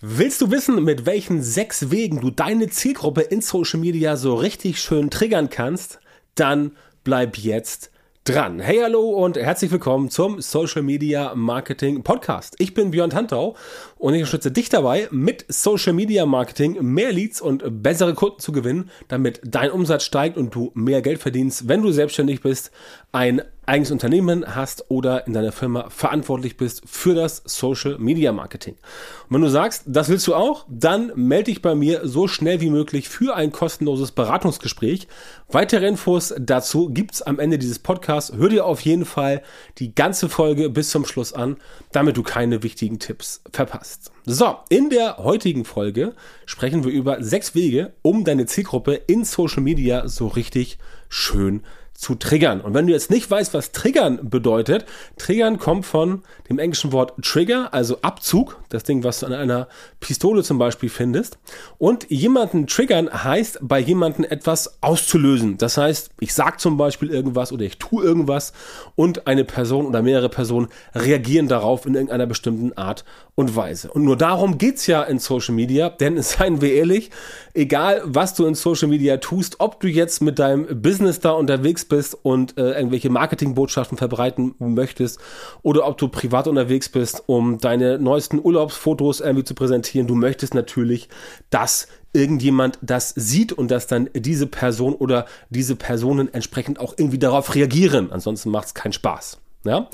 Willst du wissen, mit welchen sechs Wegen du deine Zielgruppe in Social Media so richtig schön triggern kannst? Dann bleib jetzt dran. Hey, hallo und herzlich willkommen zum Social Media Marketing Podcast. Ich bin Björn Tantau und ich unterstütze dich dabei, mit Social Media Marketing mehr Leads und bessere Kunden zu gewinnen, damit dein Umsatz steigt und du mehr Geld verdienst, wenn du selbstständig bist, ein eigenes Unternehmen hast oder in deiner Firma verantwortlich bist für das Social Media Marketing. Und wenn du sagst, das willst du auch, dann melde dich bei mir so schnell wie möglich für ein kostenloses Beratungsgespräch. Weitere Infos dazu gibt's am Ende dieses Podcasts. Hör dir auf jeden Fall die ganze Folge bis zum Schluss an, damit du keine wichtigen Tipps verpasst. So, in der heutigen Folge sprechen wir über sechs Wege, um deine Zielgruppe in Social Media so richtig schön zu triggern. Und wenn du jetzt nicht weißt, was triggern bedeutet, triggern kommt von dem englischen Wort Trigger, also Abzug, das Ding, was du an einer Pistole zum Beispiel findest. Und jemanden triggern heißt, bei jemanden etwas auszulösen. Das heißt, ich sag zum Beispiel irgendwas oder ich tue irgendwas und eine Person oder mehrere Personen reagieren darauf in irgendeiner bestimmten Art und Weise. Und nur darum geht's ja in Social Media, denn seien wir ehrlich, egal was du in Social Media tust, ob du jetzt mit deinem Business da unterwegs bist und äh, irgendwelche Marketingbotschaften verbreiten möchtest oder ob du privat unterwegs bist, um deine neuesten Urlaubsfotos irgendwie zu präsentieren. Du möchtest natürlich, dass irgendjemand das sieht und dass dann diese Person oder diese Personen entsprechend auch irgendwie darauf reagieren. Ansonsten macht es keinen Spaß. Ja?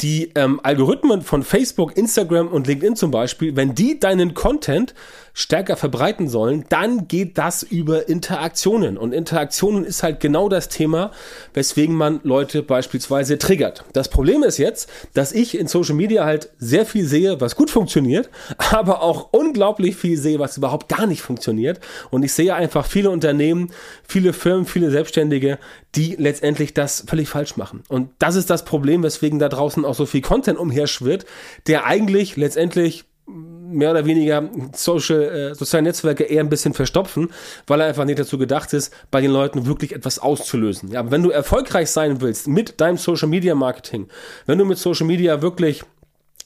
Die ähm, Algorithmen von Facebook, Instagram und LinkedIn zum Beispiel, wenn die deinen Content stärker verbreiten sollen, dann geht das über Interaktionen. Und Interaktionen ist halt genau das Thema, weswegen man Leute beispielsweise triggert. Das Problem ist jetzt, dass ich in Social Media halt sehr viel sehe, was gut funktioniert, aber auch unglaublich viel sehe, was überhaupt gar nicht funktioniert. Und ich sehe einfach viele Unternehmen, viele Firmen, viele Selbstständige, die letztendlich das völlig falsch machen. Und das ist das Problem, weswegen da draußen auch so viel Content umherschwirrt, der eigentlich letztendlich mehr oder weniger Social, äh, soziale Netzwerke eher ein bisschen verstopfen, weil er einfach nicht dazu gedacht ist, bei den Leuten wirklich etwas auszulösen. Ja, wenn du erfolgreich sein willst mit deinem Social Media Marketing, wenn du mit Social Media wirklich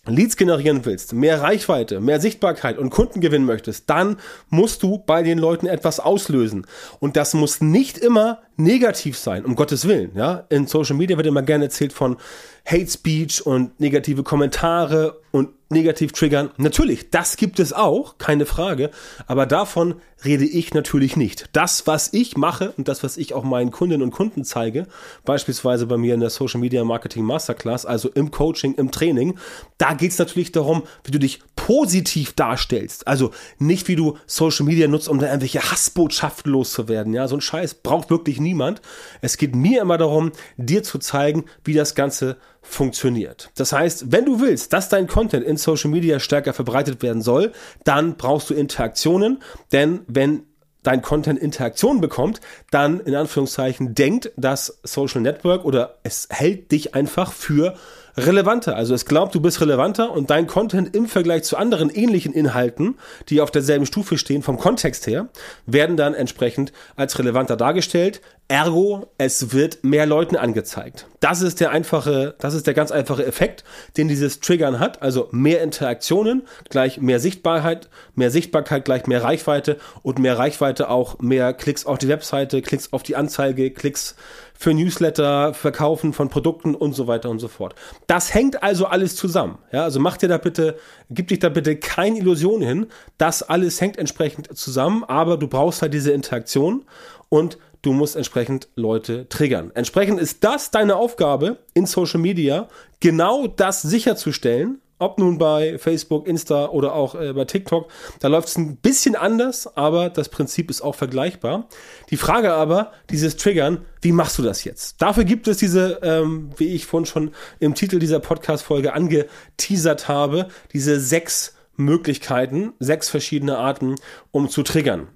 Leads generieren willst, mehr Reichweite, mehr Sichtbarkeit und Kunden gewinnen möchtest, dann musst du bei den Leuten etwas auslösen. Und das muss nicht immer negativ sein, um Gottes Willen. Ja, in Social Media wird immer gerne erzählt von Hate Speech und negative Kommentare und negativ triggern. Natürlich, das gibt es auch, keine Frage. Aber davon rede ich natürlich nicht. Das, was ich mache und das, was ich auch meinen Kundinnen und Kunden zeige, beispielsweise bei mir in der Social Media Marketing Masterclass, also im Coaching, im Training, da geht es natürlich darum, wie du dich positiv darstellst. Also nicht, wie du Social Media nutzt, um da irgendwelche Hassbotschaften loszuwerden. Ja, so ein Scheiß braucht wirklich niemand. Es geht mir immer darum, dir zu zeigen, wie das Ganze funktioniert. Das heißt, wenn du willst, dass dein Content in Social Media stärker verbreitet werden soll, dann brauchst du Interaktionen, denn wenn dein Content Interaktion bekommt, dann in Anführungszeichen denkt das Social Network oder es hält dich einfach für relevanter. Also es glaubt, du bist relevanter und dein Content im Vergleich zu anderen ähnlichen Inhalten, die auf derselben Stufe stehen vom Kontext her, werden dann entsprechend als relevanter dargestellt. Ergo, es wird mehr Leuten angezeigt. Das ist der einfache, das ist der ganz einfache Effekt, den dieses Triggern hat. Also mehr Interaktionen gleich mehr Sichtbarkeit, mehr Sichtbarkeit gleich mehr Reichweite und mehr Reichweite auch mehr Klicks auf die Webseite, Klicks auf die Anzeige, Klicks für Newsletter, Verkaufen von Produkten und so weiter und so fort. Das hängt also alles zusammen. Ja, also mach dir da bitte, gib dich da bitte keine Illusion hin. Das alles hängt entsprechend zusammen, aber du brauchst halt diese Interaktion und du musst entsprechend Leute triggern. Entsprechend ist das deine Aufgabe in Social Media, genau das sicherzustellen, ob nun bei Facebook, Insta oder auch äh, bei TikTok, da läuft es ein bisschen anders, aber das Prinzip ist auch vergleichbar. Die Frage aber, dieses Triggern, wie machst du das jetzt? Dafür gibt es diese, ähm, wie ich vorhin schon im Titel dieser Podcast-Folge angeteasert habe, diese sechs Möglichkeiten, sechs verschiedene Arten, um zu triggern.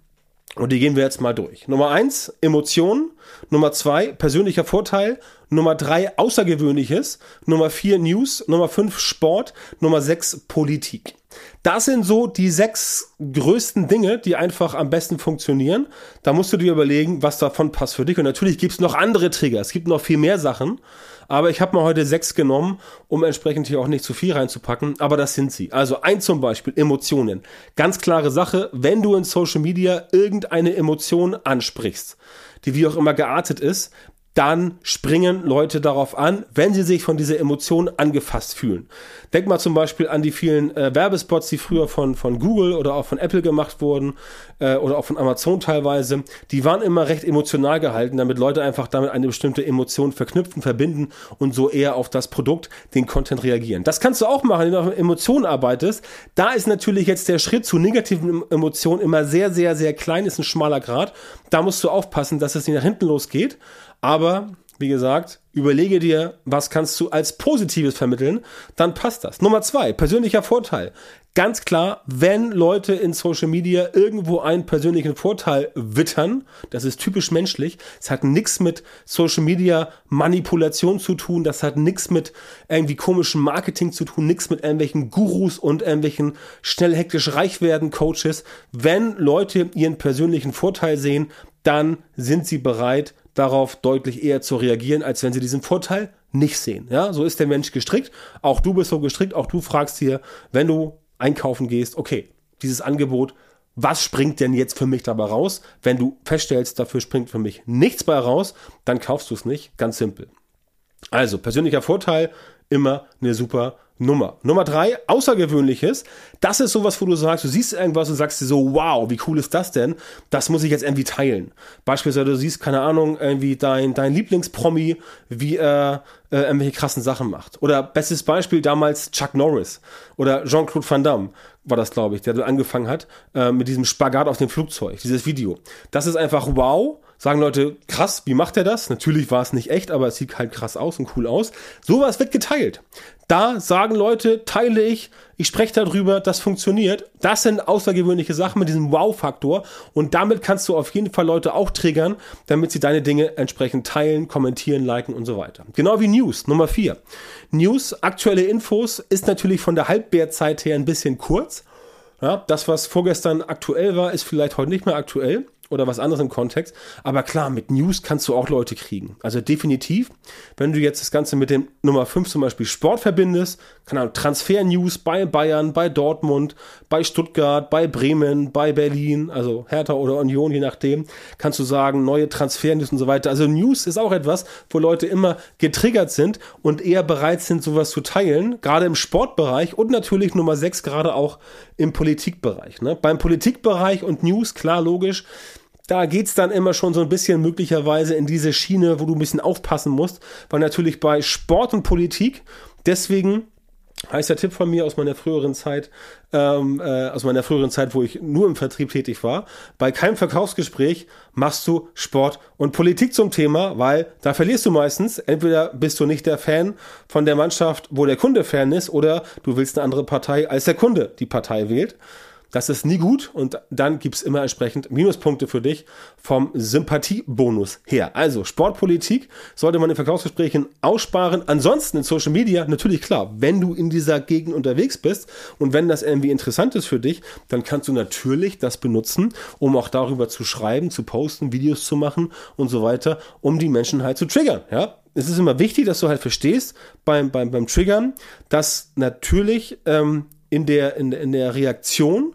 Und die gehen wir jetzt mal durch. Nummer eins, Emotionen. Nummer zwei, persönlicher Vorteil. Nummer drei, Außergewöhnliches. Nummer vier, News. Nummer fünf, Sport. Nummer sechs, Politik. Das sind so die sechs größten Dinge, die einfach am besten funktionieren. Da musst du dir überlegen, was davon passt für dich. Und natürlich gibt es noch andere Trigger. Es gibt noch viel mehr Sachen. Aber ich habe mal heute sechs genommen, um entsprechend hier auch nicht zu viel reinzupacken. Aber das sind sie. Also ein zum Beispiel Emotionen. Ganz klare Sache, wenn du in Social Media irgendeine Emotion ansprichst, die wie auch immer geartet ist, dann springen Leute darauf an, wenn sie sich von dieser Emotion angefasst fühlen. Denk mal zum Beispiel an die vielen äh, Werbespots, die früher von, von Google oder auch von Apple gemacht wurden äh, oder auch von Amazon teilweise. Die waren immer recht emotional gehalten, damit Leute einfach damit eine bestimmte Emotion verknüpfen, verbinden und so eher auf das Produkt, den Content reagieren. Das kannst du auch machen, wenn du auf Emotionen arbeitest. Da ist natürlich jetzt der Schritt zu negativen Emotionen immer sehr, sehr, sehr klein, ist ein schmaler Grad. Da musst du aufpassen, dass es nicht nach hinten losgeht. Aber wie gesagt, überlege dir, was kannst du als Positives vermitteln, dann passt das. Nummer zwei, persönlicher Vorteil. Ganz klar, wenn Leute in Social Media irgendwo einen persönlichen Vorteil wittern, das ist typisch menschlich, es hat nichts mit Social Media Manipulation zu tun, das hat nichts mit irgendwie komischem Marketing zu tun, nichts mit irgendwelchen Gurus und irgendwelchen schnell hektisch reich werden Coaches. Wenn Leute ihren persönlichen Vorteil sehen, dann sind sie bereit, darauf deutlich eher zu reagieren, als wenn sie diesen Vorteil nicht sehen. Ja, so ist der Mensch gestrickt. Auch du bist so gestrickt. Auch du fragst hier, wenn du einkaufen gehst, okay, dieses Angebot, was springt denn jetzt für mich dabei raus? Wenn du feststellst, dafür springt für mich nichts bei raus, dann kaufst du es nicht. Ganz simpel. Also, persönlicher Vorteil, immer eine super Nummer. Nummer drei, Außergewöhnliches. Das ist sowas, wo du sagst, du siehst irgendwas und sagst dir so, wow, wie cool ist das denn? Das muss ich jetzt irgendwie teilen. Beispielsweise, du siehst, keine Ahnung, irgendwie dein, dein Lieblingspromi, wie er äh, irgendwelche krassen Sachen macht. Oder bestes Beispiel damals Chuck Norris oder Jean-Claude Van Damme war das, glaube ich, der angefangen hat, äh, mit diesem Spagat auf dem Flugzeug, dieses Video. Das ist einfach wow sagen Leute, krass, wie macht er das? Natürlich war es nicht echt, aber es sieht halt krass aus und cool aus. Sowas wird geteilt. Da sagen Leute, teile ich, ich spreche darüber, das funktioniert. Das sind außergewöhnliche Sachen mit diesem Wow-Faktor und damit kannst du auf jeden Fall Leute auch triggern, damit sie deine Dinge entsprechend teilen, kommentieren, liken und so weiter. Genau wie News, Nummer vier. News, aktuelle Infos, ist natürlich von der Halbwertzeit her ein bisschen kurz. Ja, das, was vorgestern aktuell war, ist vielleicht heute nicht mehr aktuell oder was anderes im Kontext. Aber klar, mit News kannst du auch Leute kriegen. Also definitiv, wenn du jetzt das Ganze mit dem Nummer 5 zum Beispiel Sport verbindest, keine Ahnung, Transfer-News bei Bayern, bei Dortmund, bei Stuttgart, bei Bremen, bei Berlin, also Hertha oder Union, je nachdem, kannst du sagen, neue Transfer-News und so weiter. Also News ist auch etwas, wo Leute immer getriggert sind und eher bereit sind, sowas zu teilen, gerade im Sportbereich und natürlich Nummer 6 gerade auch im Politikbereich. Ne? Beim Politikbereich und News, klar, logisch, da geht's dann immer schon so ein bisschen möglicherweise in diese Schiene, wo du ein bisschen aufpassen musst, weil natürlich bei Sport und Politik, deswegen heißt der Tipp von mir aus meiner früheren Zeit, ähm, äh, aus meiner früheren Zeit, wo ich nur im Vertrieb tätig war, bei keinem Verkaufsgespräch machst du Sport und Politik zum Thema, weil da verlierst du meistens. Entweder bist du nicht der Fan von der Mannschaft, wo der Kunde Fan ist, oder du willst eine andere Partei, als der Kunde die Partei wählt. Das ist nie gut und dann gibt's immer entsprechend Minuspunkte für dich vom Sympathiebonus her. Also Sportpolitik sollte man in Verkaufsgesprächen aussparen. Ansonsten in Social Media natürlich klar, wenn du in dieser Gegend unterwegs bist und wenn das irgendwie interessant ist für dich, dann kannst du natürlich das benutzen, um auch darüber zu schreiben, zu posten, Videos zu machen und so weiter, um die Menschen halt zu triggern. Ja, es ist immer wichtig, dass du halt verstehst beim, beim, beim Triggern, dass natürlich ähm, in der, in, in der Reaktion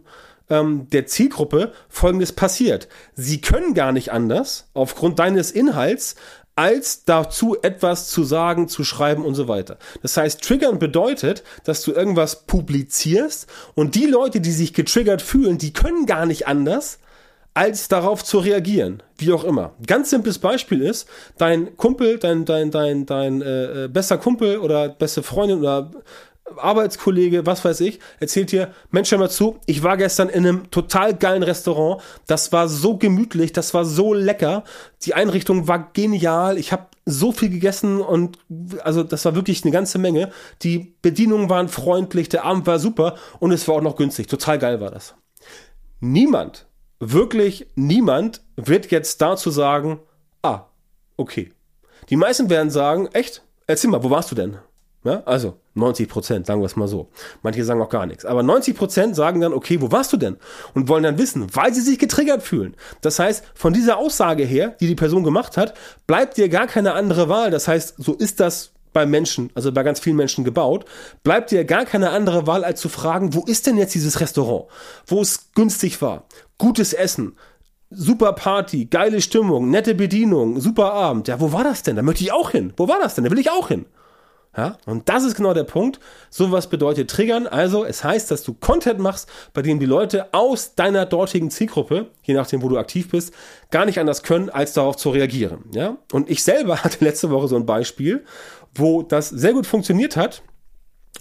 ähm, der Zielgruppe Folgendes passiert. Sie können gar nicht anders, aufgrund deines Inhalts, als dazu etwas zu sagen, zu schreiben und so weiter. Das heißt, triggern bedeutet, dass du irgendwas publizierst und die Leute, die sich getriggert fühlen, die können gar nicht anders, als darauf zu reagieren, wie auch immer. Ganz simples Beispiel ist, dein Kumpel, dein dein dein dein äh, äh bester Kumpel oder beste Freundin oder Arbeitskollege, was weiß ich, erzählt dir, Mensch, hör mal zu, ich war gestern in einem total geilen Restaurant, das war so gemütlich, das war so lecker, die Einrichtung war genial, ich habe so viel gegessen und also das war wirklich eine ganze Menge. Die Bedienungen waren freundlich, der Abend war super und es war auch noch günstig, total geil war das. Niemand, wirklich niemand wird jetzt dazu sagen, ah, okay. Die meisten werden sagen, echt? Erzähl mal, wo warst du denn? Ja, also 90 Prozent, sagen wir es mal so. Manche sagen auch gar nichts. Aber 90 Prozent sagen dann, okay, wo warst du denn? Und wollen dann wissen, weil sie sich getriggert fühlen. Das heißt, von dieser Aussage her, die die Person gemacht hat, bleibt dir gar keine andere Wahl. Das heißt, so ist das bei Menschen, also bei ganz vielen Menschen gebaut, bleibt dir gar keine andere Wahl, als zu fragen, wo ist denn jetzt dieses Restaurant, wo es günstig war, gutes Essen, super Party, geile Stimmung, nette Bedienung, super Abend. Ja, wo war das denn? Da möchte ich auch hin. Wo war das denn? Da will ich auch hin. Ja, und das ist genau der Punkt. Sowas bedeutet triggern. Also, es heißt, dass du Content machst, bei dem die Leute aus deiner dortigen Zielgruppe, je nachdem, wo du aktiv bist, gar nicht anders können, als darauf zu reagieren. Ja, und ich selber hatte letzte Woche so ein Beispiel, wo das sehr gut funktioniert hat.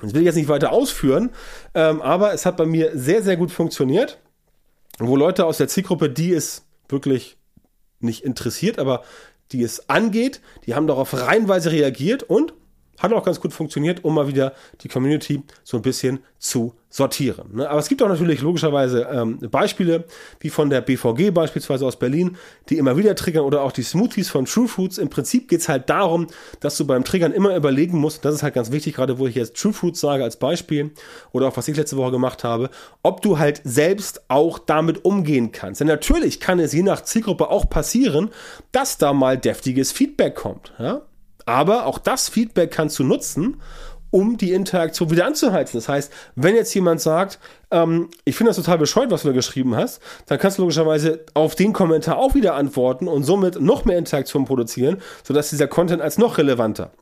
Das will ich jetzt nicht weiter ausführen, ähm, aber es hat bei mir sehr, sehr gut funktioniert, wo Leute aus der Zielgruppe, die es wirklich nicht interessiert, aber die es angeht, die haben darauf reihenweise reagiert und hat auch ganz gut funktioniert, um mal wieder die Community so ein bisschen zu sortieren. Ne? Aber es gibt auch natürlich logischerweise ähm, Beispiele, wie von der BVG beispielsweise aus Berlin, die immer wieder triggern oder auch die Smoothies von True Foods. Im Prinzip geht es halt darum, dass du beim Triggern immer überlegen musst, das ist halt ganz wichtig, gerade wo ich jetzt True Foods sage als Beispiel oder auch was ich letzte Woche gemacht habe, ob du halt selbst auch damit umgehen kannst. Denn natürlich kann es je nach Zielgruppe auch passieren, dass da mal deftiges Feedback kommt. Ja? Aber auch das Feedback kannst du nutzen, um die Interaktion wieder anzuheizen. Das heißt, wenn jetzt jemand sagt, ähm, ich finde das total bescheuert, was du da geschrieben hast, dann kannst du logischerweise auf den Kommentar auch wieder antworten und somit noch mehr Interaktion produzieren, sodass dieser Content als noch relevanter,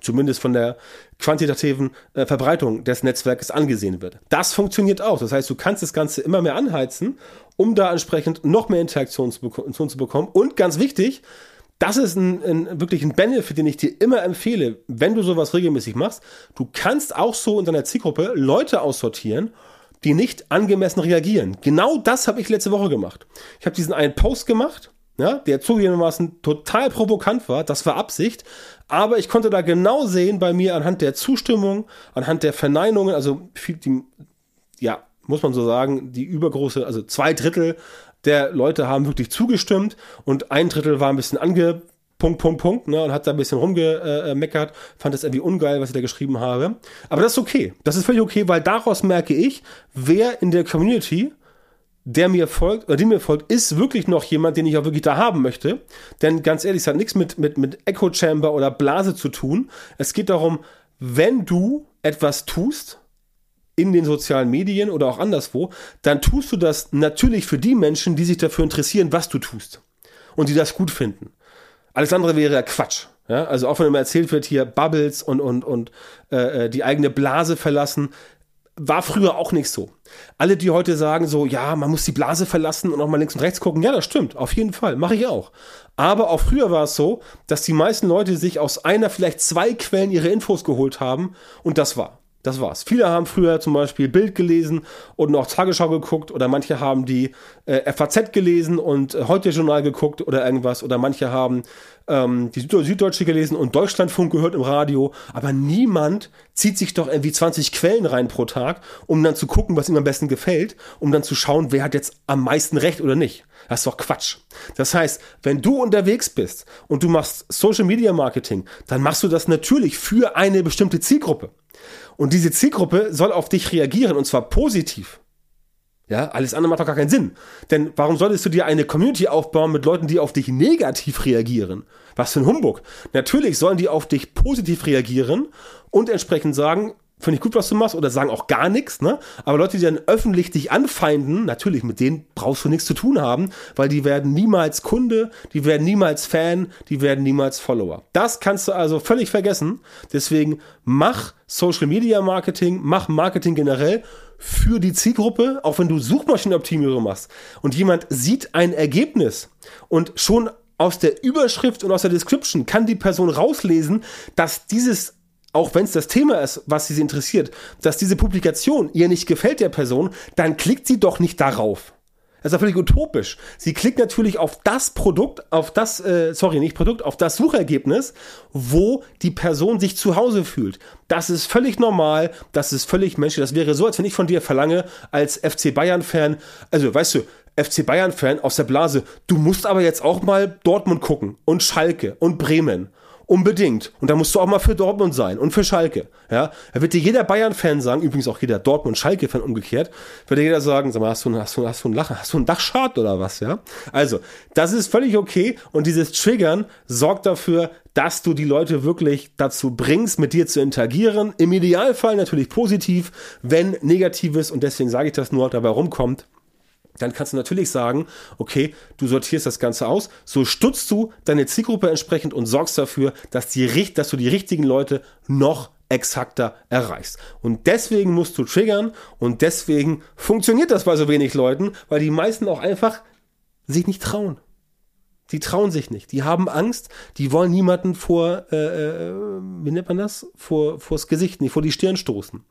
zumindest von der quantitativen äh, Verbreitung des Netzwerkes angesehen wird. Das funktioniert auch. Das heißt, du kannst das Ganze immer mehr anheizen, um da entsprechend noch mehr Interaktion zu, zu bekommen. Und ganz wichtig, das ist ein, ein, wirklich ein Benefit, den ich dir immer empfehle, wenn du sowas regelmäßig machst. Du kannst auch so in deiner Zielgruppe Leute aussortieren, die nicht angemessen reagieren. Genau das habe ich letzte Woche gemacht. Ich habe diesen einen Post gemacht, ja, der zugegebenermaßen total provokant war, das war Absicht, aber ich konnte da genau sehen bei mir anhand der Zustimmung, anhand der Verneinungen, also viel, die, ja, muss man so sagen, die übergroße, also zwei Drittel der Leute haben wirklich zugestimmt und ein Drittel war ein bisschen ange Punkt, Punkt, Punkt, ne, und hat da ein bisschen rumgemeckert, fand das irgendwie ungeil, was ich da geschrieben habe. Aber das ist okay. Das ist völlig okay, weil daraus merke ich, wer in der Community, der mir folgt, oder die mir folgt, ist wirklich noch jemand, den ich auch wirklich da haben möchte. Denn ganz ehrlich, es hat nichts mit, mit, mit Echo Chamber oder Blase zu tun. Es geht darum, wenn du etwas tust, in den sozialen Medien oder auch anderswo, dann tust du das natürlich für die Menschen, die sich dafür interessieren, was du tust und die das gut finden. Alles andere wäre ja Quatsch. Ja, also auch wenn immer erzählt wird hier Bubbles und und und äh, äh, die eigene Blase verlassen, war früher auch nicht so. Alle, die heute sagen so, ja, man muss die Blase verlassen und auch mal links und rechts gucken, ja, das stimmt, auf jeden Fall, mache ich auch. Aber auch früher war es so, dass die meisten Leute sich aus einer, vielleicht zwei Quellen ihre Infos geholt haben und das war. Das war's. Viele haben früher zum Beispiel Bild gelesen und noch Tagesschau geguckt oder manche haben die äh, FAZ gelesen und äh, heute Journal geguckt oder irgendwas oder manche haben ähm, die Süddeutsche gelesen und Deutschlandfunk gehört im Radio. Aber niemand zieht sich doch irgendwie 20 Quellen rein pro Tag, um dann zu gucken, was ihm am besten gefällt, um dann zu schauen, wer hat jetzt am meisten Recht oder nicht. Das ist doch Quatsch. Das heißt, wenn du unterwegs bist und du machst Social Media Marketing, dann machst du das natürlich für eine bestimmte Zielgruppe. Und diese Zielgruppe soll auf dich reagieren und zwar positiv. Ja, alles andere macht doch gar keinen Sinn. Denn warum solltest du dir eine Community aufbauen mit Leuten, die auf dich negativ reagieren? Was für ein Humbug. Natürlich sollen die auf dich positiv reagieren und entsprechend sagen, finde ich gut, was du machst, oder sagen auch gar nichts, ne? Aber Leute, die dann öffentlich dich anfeinden, natürlich, mit denen brauchst du nichts zu tun haben, weil die werden niemals Kunde, die werden niemals Fan, die werden niemals Follower. Das kannst du also völlig vergessen. Deswegen mach Social Media Marketing, mach Marketing generell für die Zielgruppe, auch wenn du Suchmaschinenoptimierung machst und jemand sieht ein Ergebnis und schon aus der Überschrift und aus der Description kann die Person rauslesen, dass dieses auch wenn es das Thema ist, was sie interessiert, dass diese Publikation ihr nicht gefällt der Person, dann klickt sie doch nicht darauf. Das ist ja völlig utopisch. Sie klickt natürlich auf das Produkt, auf das, äh, sorry, nicht Produkt, auf das Suchergebnis, wo die Person sich zu Hause fühlt. Das ist völlig normal, das ist völlig menschlich. Das wäre so, als wenn ich von dir verlange, als FC Bayern-Fan, also weißt du, FC Bayern-Fan aus der Blase, du musst aber jetzt auch mal Dortmund gucken und Schalke und Bremen Unbedingt. Und da musst du auch mal für Dortmund sein und für Schalke. Ja, da wird dir jeder Bayern-Fan sagen, übrigens auch jeder Dortmund-Schalke-Fan umgekehrt, wird dir jeder sagen, sag mal, hast du, hast du, hast du ein Lachen, hast du ein Dachschad oder was, ja? Also, das ist völlig okay und dieses Triggern sorgt dafür, dass du die Leute wirklich dazu bringst, mit dir zu interagieren. Im Idealfall natürlich positiv, wenn negatives, und deswegen sage ich das nur, dabei rumkommt, dann kannst du natürlich sagen, okay, du sortierst das Ganze aus, so stutzt du deine Zielgruppe entsprechend und sorgst dafür, dass, die, dass du die richtigen Leute noch exakter erreichst. Und deswegen musst du triggern und deswegen funktioniert das bei so wenig Leuten, weil die meisten auch einfach sich nicht trauen. Die trauen sich nicht. Die haben Angst. Die wollen niemanden vor, äh, äh, wie nennt man das? Vor, vors Gesicht, nicht vor die Stirn stoßen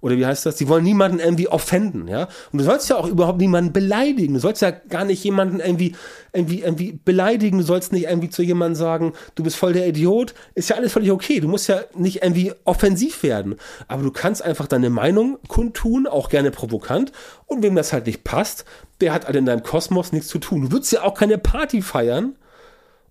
oder wie heißt das? Die wollen niemanden irgendwie offenden, ja. Und du sollst ja auch überhaupt niemanden beleidigen. Du sollst ja gar nicht jemanden irgendwie, irgendwie, irgendwie beleidigen. Du sollst nicht irgendwie zu jemandem sagen, du bist voll der Idiot. Ist ja alles völlig okay. Du musst ja nicht irgendwie offensiv werden. Aber du kannst einfach deine Meinung kundtun, auch gerne provokant. Und wem das halt nicht passt, der hat halt in deinem Kosmos nichts zu tun. Du würdest ja auch keine Party feiern,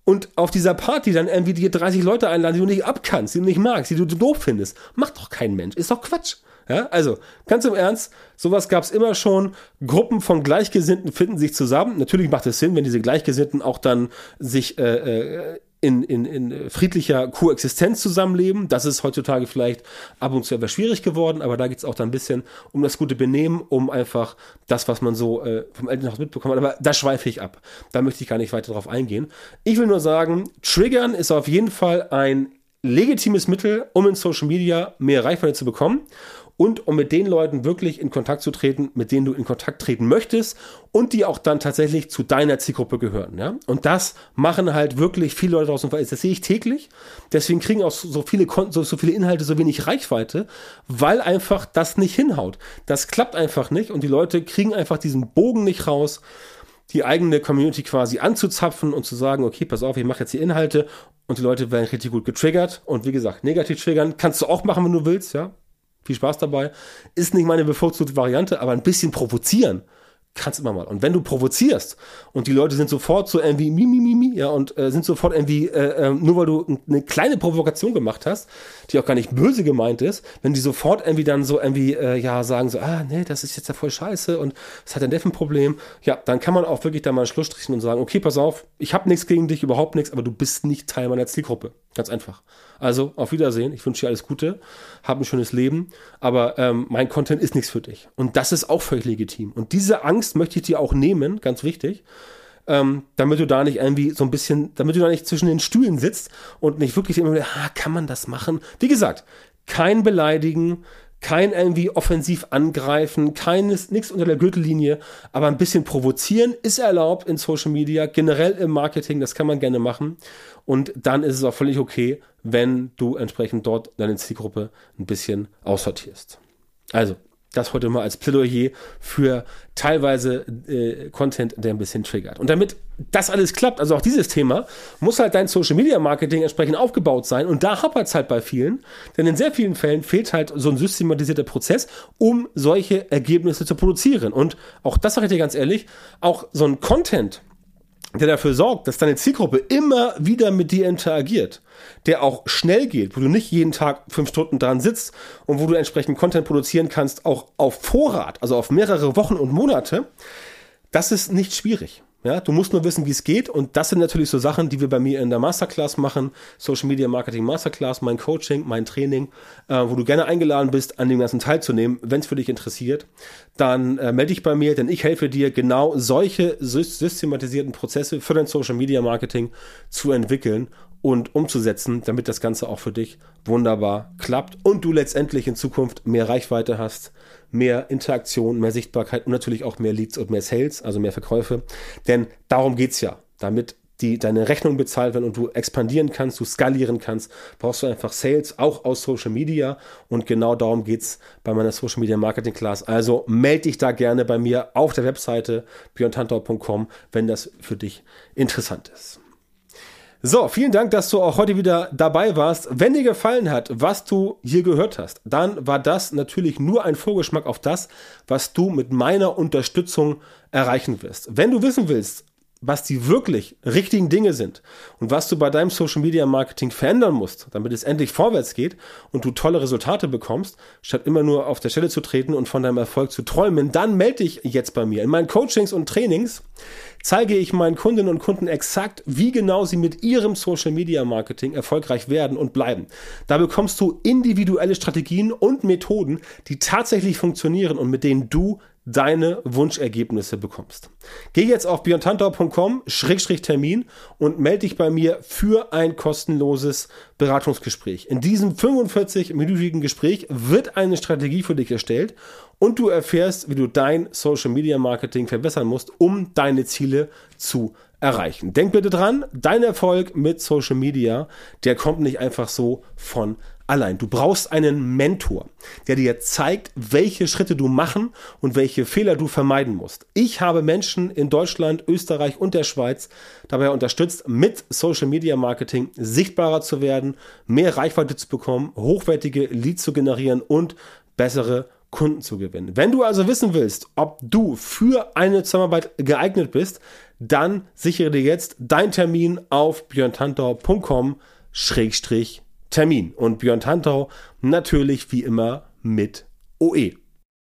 und auf dieser Party dann irgendwie dir 30 Leute einladen, die du nicht abkannst, die du nicht magst, die du doof findest. Macht doch kein Mensch. Ist doch Quatsch. Ja, also ganz im Ernst, sowas gab es immer schon. Gruppen von Gleichgesinnten finden sich zusammen. Natürlich macht es Sinn, wenn diese Gleichgesinnten auch dann sich äh, äh, in, in, in friedlicher Koexistenz zusammenleben. Das ist heutzutage vielleicht ab und zu etwas schwierig geworden, aber da geht es auch dann ein bisschen um das gute Benehmen, um einfach das, was man so äh, vom Elternhaus mitbekommen hat. Aber da schweife ich ab. Da möchte ich gar nicht weiter drauf eingehen. Ich will nur sagen, Triggern ist auf jeden Fall ein legitimes Mittel, um in Social Media mehr Reichweite zu bekommen und um mit den Leuten wirklich in Kontakt zu treten, mit denen du in Kontakt treten möchtest und die auch dann tatsächlich zu deiner Zielgruppe gehören. Ja? Und das machen halt wirklich viele Leute draußen. Das sehe ich täglich. Deswegen kriegen auch so viele, so, so viele Inhalte so wenig Reichweite, weil einfach das nicht hinhaut. Das klappt einfach nicht und die Leute kriegen einfach diesen Bogen nicht raus die eigene Community quasi anzuzapfen und zu sagen, okay, pass auf, ich mache jetzt die Inhalte und die Leute werden richtig gut getriggert. Und wie gesagt, negativ triggern kannst du auch machen, wenn du willst, ja. Viel Spaß dabei. Ist nicht meine bevorzugte Variante, aber ein bisschen provozieren kannst immer mal. Und wenn du provozierst und die Leute sind sofort so irgendwie mi, mi, mi, mi ja, und äh, sind sofort irgendwie, äh, äh, nur weil du eine kleine Provokation gemacht hast, die auch gar nicht böse gemeint ist, wenn die sofort irgendwie dann so irgendwie, äh, ja, sagen so, ah, nee, das ist jetzt ja voll scheiße und was hat denn der ein Problem? Ja, dann kann man auch wirklich da mal einen Schluss strichen und sagen, okay, pass auf, ich habe nichts gegen dich, überhaupt nichts, aber du bist nicht Teil meiner Zielgruppe. Ganz einfach. Also, auf Wiedersehen. Ich wünsche dir alles Gute. Hab ein schönes Leben. Aber ähm, mein Content ist nichts für dich. Und das ist auch völlig legitim. Und diese Angst möchte ich dir auch nehmen, ganz wichtig. Ähm, damit du da nicht irgendwie so ein bisschen, damit du da nicht zwischen den Stühlen sitzt und nicht wirklich immer, ah, kann man das machen? Wie gesagt, kein Beleidigen, kein irgendwie offensiv angreifen, keines, nichts unter der Gürtellinie, aber ein bisschen provozieren ist erlaubt in Social Media, generell im Marketing, das kann man gerne machen. Und dann ist es auch völlig okay, wenn du entsprechend dort deine Zielgruppe ein bisschen aussortierst. Also, das heute mal als Plädoyer für teilweise äh, Content, der ein bisschen triggert. Und damit das alles klappt, also auch dieses Thema, muss halt dein Social Media Marketing entsprechend aufgebaut sein. Und da hapert es halt bei vielen, denn in sehr vielen Fällen fehlt halt so ein systematisierter Prozess, um solche Ergebnisse zu produzieren. Und auch das sage ich dir ganz ehrlich, auch so ein Content, der dafür sorgt, dass deine Zielgruppe immer wieder mit dir interagiert, der auch schnell geht, wo du nicht jeden Tag fünf Stunden dran sitzt und wo du entsprechend Content produzieren kannst, auch auf Vorrat, also auf mehrere Wochen und Monate, das ist nicht schwierig. Ja, du musst nur wissen, wie es geht. Und das sind natürlich so Sachen, die wir bei mir in der Masterclass machen. Social Media Marketing Masterclass, mein Coaching, mein Training, äh, wo du gerne eingeladen bist, an dem ganzen teilzunehmen, wenn es für dich interessiert. Dann äh, melde dich bei mir, denn ich helfe dir, genau solche systematisierten Prozesse für dein Social Media Marketing zu entwickeln und umzusetzen, damit das Ganze auch für dich wunderbar klappt und du letztendlich in Zukunft mehr Reichweite hast, mehr Interaktion, mehr Sichtbarkeit und natürlich auch mehr Leads und mehr Sales, also mehr Verkäufe. Denn darum geht's ja. Damit die deine Rechnung bezahlt werden und du expandieren kannst, du skalieren kannst, brauchst du einfach Sales, auch aus Social Media. Und genau darum geht's bei meiner Social Media Marketing Class. Also melde dich da gerne bei mir auf der Webseite björntantau.com, wenn das für dich interessant ist. So, vielen Dank, dass du auch heute wieder dabei warst. Wenn dir gefallen hat, was du hier gehört hast, dann war das natürlich nur ein Vorgeschmack auf das, was du mit meiner Unterstützung erreichen wirst. Wenn du wissen willst, was die wirklich richtigen Dinge sind und was du bei deinem Social Media Marketing verändern musst, damit es endlich vorwärts geht und du tolle Resultate bekommst, statt immer nur auf der Stelle zu treten und von deinem Erfolg zu träumen, dann melde dich jetzt bei mir. In meinen Coachings und Trainings zeige ich meinen Kundinnen und Kunden exakt, wie genau sie mit ihrem Social Media Marketing erfolgreich werden und bleiben. Da bekommst du individuelle Strategien und Methoden, die tatsächlich funktionieren und mit denen du deine Wunschergebnisse bekommst. Geh jetzt auf björntantau.com-termin und melde dich bei mir für ein kostenloses Beratungsgespräch. In diesem 45-minütigen Gespräch wird eine Strategie für dich erstellt und du erfährst, wie du dein Social Media Marketing verbessern musst, um deine Ziele zu erreichen. Denk bitte dran, dein Erfolg mit Social Media, der kommt nicht einfach so von allein. Du brauchst einen Mentor, der dir zeigt, welche Schritte du machen und welche Fehler du vermeiden musst. Ich habe Menschen in Deutschland, Österreich und der Schweiz dabei unterstützt, mit Social Media Marketing sichtbarer zu werden, mehr Reichweite zu bekommen, hochwertige Leads zu generieren und bessere Kunden zu gewinnen. Wenn du also wissen willst, ob du für eine Zusammenarbeit geeignet bist, dann sichere dir jetzt deinen Termin auf björntantau.com Termin. Und Björn Tantau natürlich wie immer mit OE.